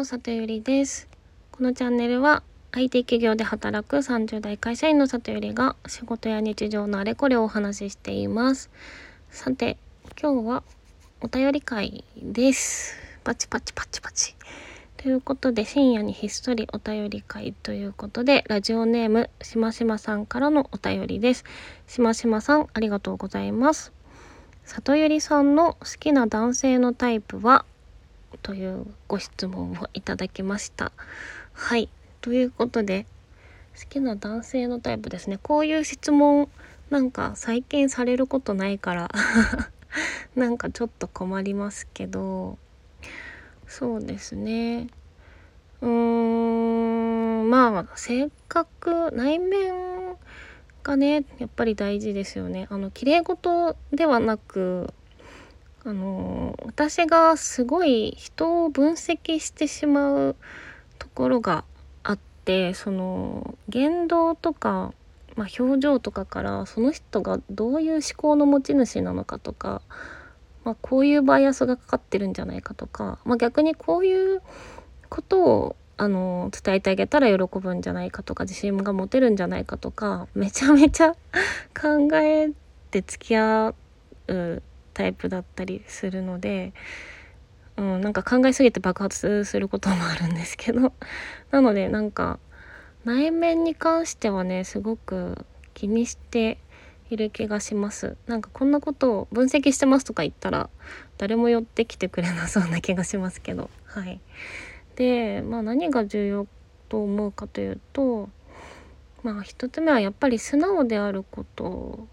も、里ゆりです。このチャンネルは IT 企業で働く30代会社員の里ゆりが仕事や日常のあれこれをお話ししています。さて、今日はお便り会です。パチパチパチパチ。ということで、深夜にひっそりお便り会ということで、ラジオネームしましまさんからのお便りです。しましまさん、ありがとうございます。里ゆりさんの好きな男性のタイプはというご質問をいただきました。はい。ということで、好きな男性のタイプですね。こういう質問、なんか最近されることないから なんかちょっと困りますけど、そうですね。うーん、まあ、性格、内面がね、やっぱり大事ですよね。あの、綺麗事ではなく、あの私がすごい人を分析してしまうところがあってその言動とか、まあ、表情とかからその人がどういう思考の持ち主なのかとか、まあ、こういうバイアスがかかってるんじゃないかとか、まあ、逆にこういうことをあの伝えてあげたら喜ぶんじゃないかとか自信が持てるんじゃないかとかめちゃめちゃ考えて付き合うタイプだったりするので、うん、なんか考えすぎて爆発することもあるんですけど なのでなんか内面に関してはねすごく気にしている気がします。なんかこんなことを分析してますとか言ったら誰も寄ってきてくれなそうな気がしますけど。はい。でまあ何が重要と思うかというとまあ一つ目はやっぱり素直であること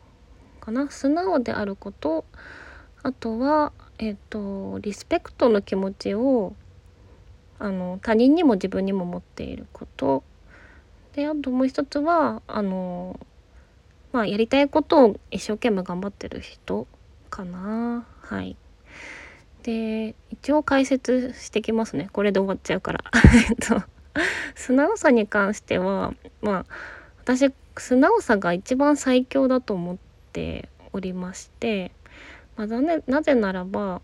かな。素直であることあとはえっ、とリスペクトの気持ちをあの他人にも自分にも持っていること。であともう一つはあのまあやりたいことを一生懸命頑張ってる人かな。はい。で一応解説してきますね。これで終わっちゃうから。えっと素直さに関してはまあ私素直さが一番最強だと思っておりまして。まあ、ななぜならば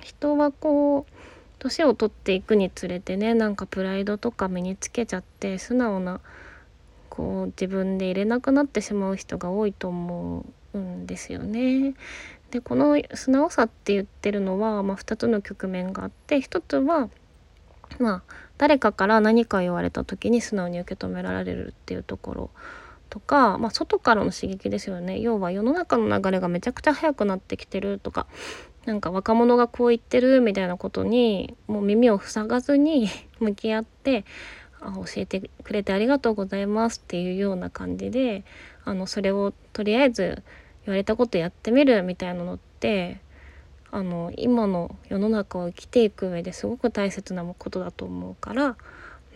人はこう年を取っていくにつれてねなんかプライドとか身につけちゃって素直なこう自分で入れなくなってしまう人が多いと思うんですよね。でこの素直さって言ってるのは、まあ、2つの局面があって1つはまあ誰かから何か言われた時に素直に受け止められるっていうところとか、まあ、外からの刺激ですよね。要は世の中の流れがめちゃくちゃ速くなってきてるとかなんか若者がこう言ってるみたいなことにもう耳を塞がずに 向き合ってあ教えてくれてありがとうございますっていうような感じであのそれをとりあえず言われたことやってみるみたいなのってあの今の世の中を生きていく上ですごく大切なことだと思うから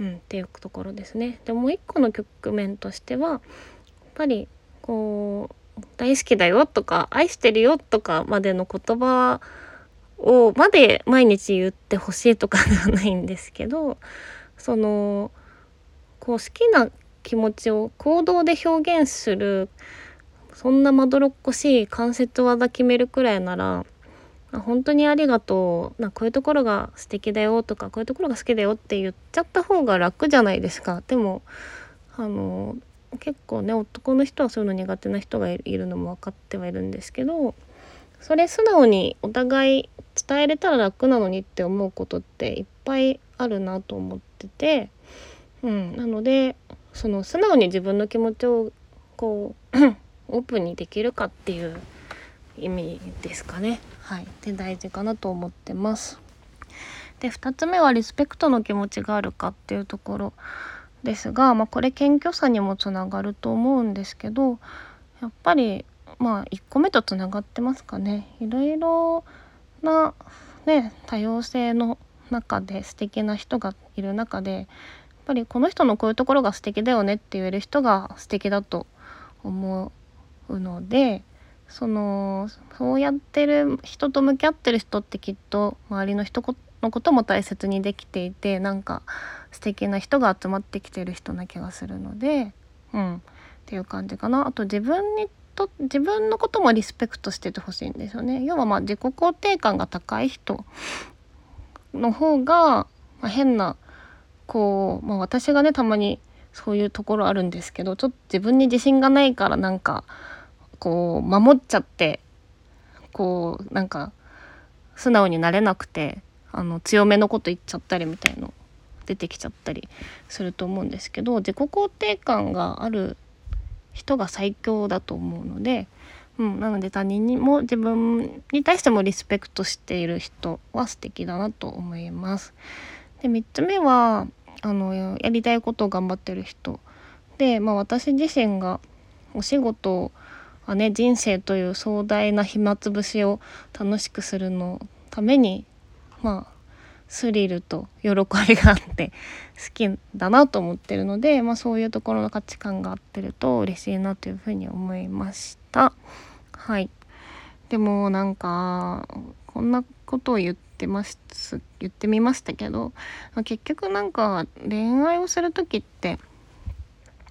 うん、っていうところですね。でもう一個の局面としてはやっぱりこう大好きだよとか愛してるよとかまでの言葉をまで毎日言ってほしいとかではないんですけどそのこう好きな気持ちを行動で表現するそんなまどろっこしい関節技決めるくらいなら本当にありがとう。なこういうところが素敵だよとかこういうところが好きだよって言っちゃった方が楽じゃないですか。でもあの結構ね男の人はそういうの苦手な人がいるのも分かってはいるんですけどそれ素直にお互い伝えれたら楽なのにって思うことっていっぱいあるなと思ってて、うん、なのでその素直に自分の気持ちをこう オープンにできるかっていう意味ですかね。はい、で大事かなと思ってます。で2つ目はリスペクトの気持ちがあるかっていうところですが、まあ、これ謙虚さにもつながると思うんですけどやっぱりまあ1個目とつながってますかね。いろいろな、ね、多様性の中で素敵な人がいる中でやっぱりこの人のこういうところが素敵だよねって言える人が素敵だと思うのでそのそうやってる人と向き合ってる人ってきっと周りの人のことも大切にできていてなんか素敵な人が集まってきてる人な気がするのでうん。っていう感じかな。あと自分にと自分のこともリスペクトしててほしいんですよね。要はまあ自己肯定感が高い人の方が、まあ、変なこう、まあ、私がねたまにそういうところあるんですけどちょっと自分に自信がないからなんかこう守っちゃってこうなんか素直になれなくてあの強めのこと言っちゃったりみたいの出てきちゃったりすると思うんですけど自己肯定感がある人が最強だと思うので、うん、なので他人にも自分に対してもリスペクトしている人は素敵だなと思います。で3つ目はあのやりたいことを頑張ってる人で、まあ、私自身がお仕事はね人生という壮大な暇つぶしを楽しくするのためにまあスリルと喜びがあって 好きだなと思ってるので、まあ、そういうところの価値観が合ってると嬉しいなというふうに思いました。はいでもなんかこんなことを言ってます言ってみましたけど結局なんか恋愛をする時って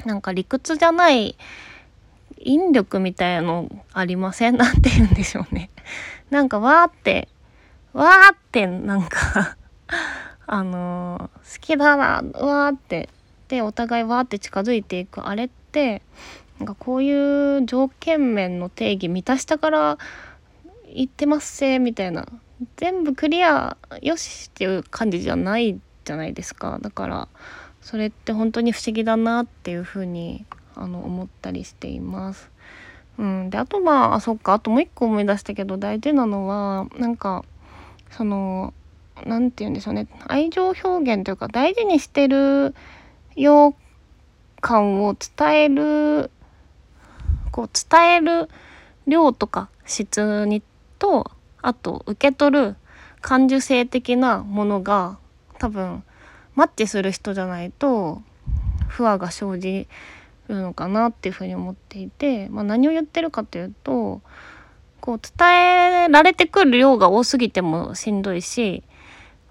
なんか理屈じゃない引力みたいのありません？なんて言うんでしょうね。なんかわーってわーってなんか あのー、好きだなわーってでお互いわーって近づいていく。あれってなんかこういう条件面の定義満たしたから言ってますせみたいな。全部クリアよしっていう感じじゃないじゃないですか。だからそれって本当に不思議だなっていうふうにあの思ったりしています。うん、であとまあそっか。あともう一個思い出したけど大事なのはなんかその何て言うんでしょうね。愛情表現というか大事にしてるよう感を伝えるこう伝える量とか質にとあと受け取る感受性的なものが多分マッチする人じゃないと不和が生じるのかなっていうふうに思っていて、まあ、何を言ってるかというとこう伝えられてくる量が多すぎてもしんどいし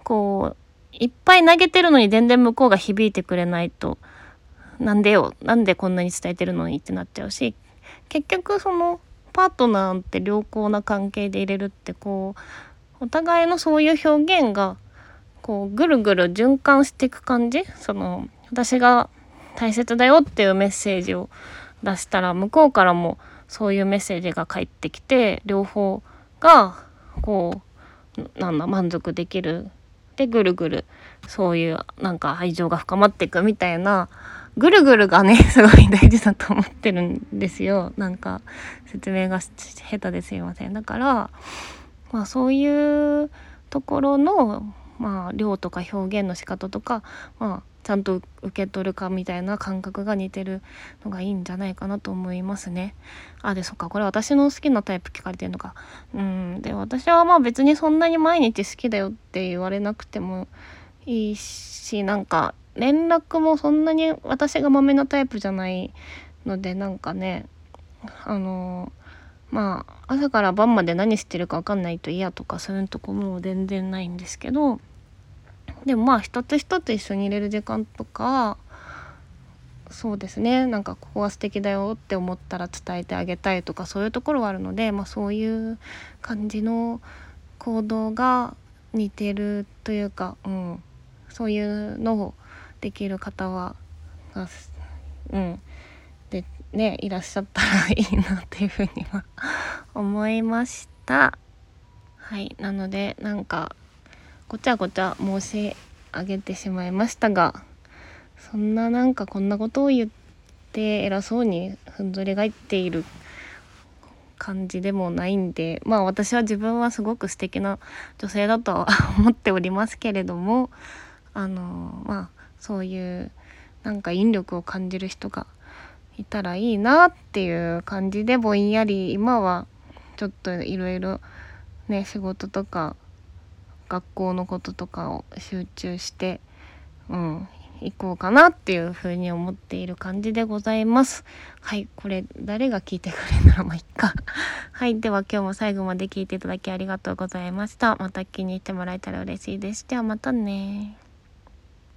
こういっぱい投げてるのに全然向こうが響いてくれないとなんでよなんでこんなに伝えてるのにってなっちゃうし結局そのパートナーって良好な関係で入れるってこうお互いのそういう表現がこうぐるぐる循環していく感じその私が大切だよっていうメッセージを出したら向こうからもそういうメッセージが返ってきて両方がこうなんだ満足できるでぐるぐる。そういうなんか愛情が深まっていくみたいなぐるぐるがねすごい大事だと思ってるんですよ。なんか説明が下手ですいません。だからまあそういうところのまあ量とか表現の仕方とかまあちゃんと受け取るかみたいな感覚が似てるのがいいんじゃないかなと思いますね。あでそっかこれ私の好きなタイプ聞かれてるのか。うんで私はまあ別にそんなに毎日好きだよって言われなくてもいいしなんか連絡もそんなに私がまめなタイプじゃないのでなんかねあのまあ朝から晩まで何してるか分かんないと嫌とかそういうとこも全然ないんですけどでもまあ一つ一つ一緒に入れる時間とかそうですね。なんかここが素敵だよって思ったら伝えてあげたいとかそういうところはあるので、まあ、そういう感じの行動が似てるというか、うん、そういうのをできる方はうん。でねいらっしゃったらいいなっていうふうには思いました。はい。なのでなんかごちゃごちゃ申し上げてしまいましたがそんななんかこんなことを言って偉そうにふんぞり返っている感じでもないんでまあ私は自分はすごく素敵な女性だとは思っておりますけれどもあのまあそういうなんか引力を感じる人がいたらいいなっていう感じでぼんやり今はちょっといろいろね仕事とか学校のこととかを集中してうん行こうかなっていうふうに思っている感じでございます。はい、これ誰が聞いてくれるならまあいっか。はい、では今日も最後まで聞いていただきありがとうございました。また気に入ってもらえたら嬉しいです。ではまたね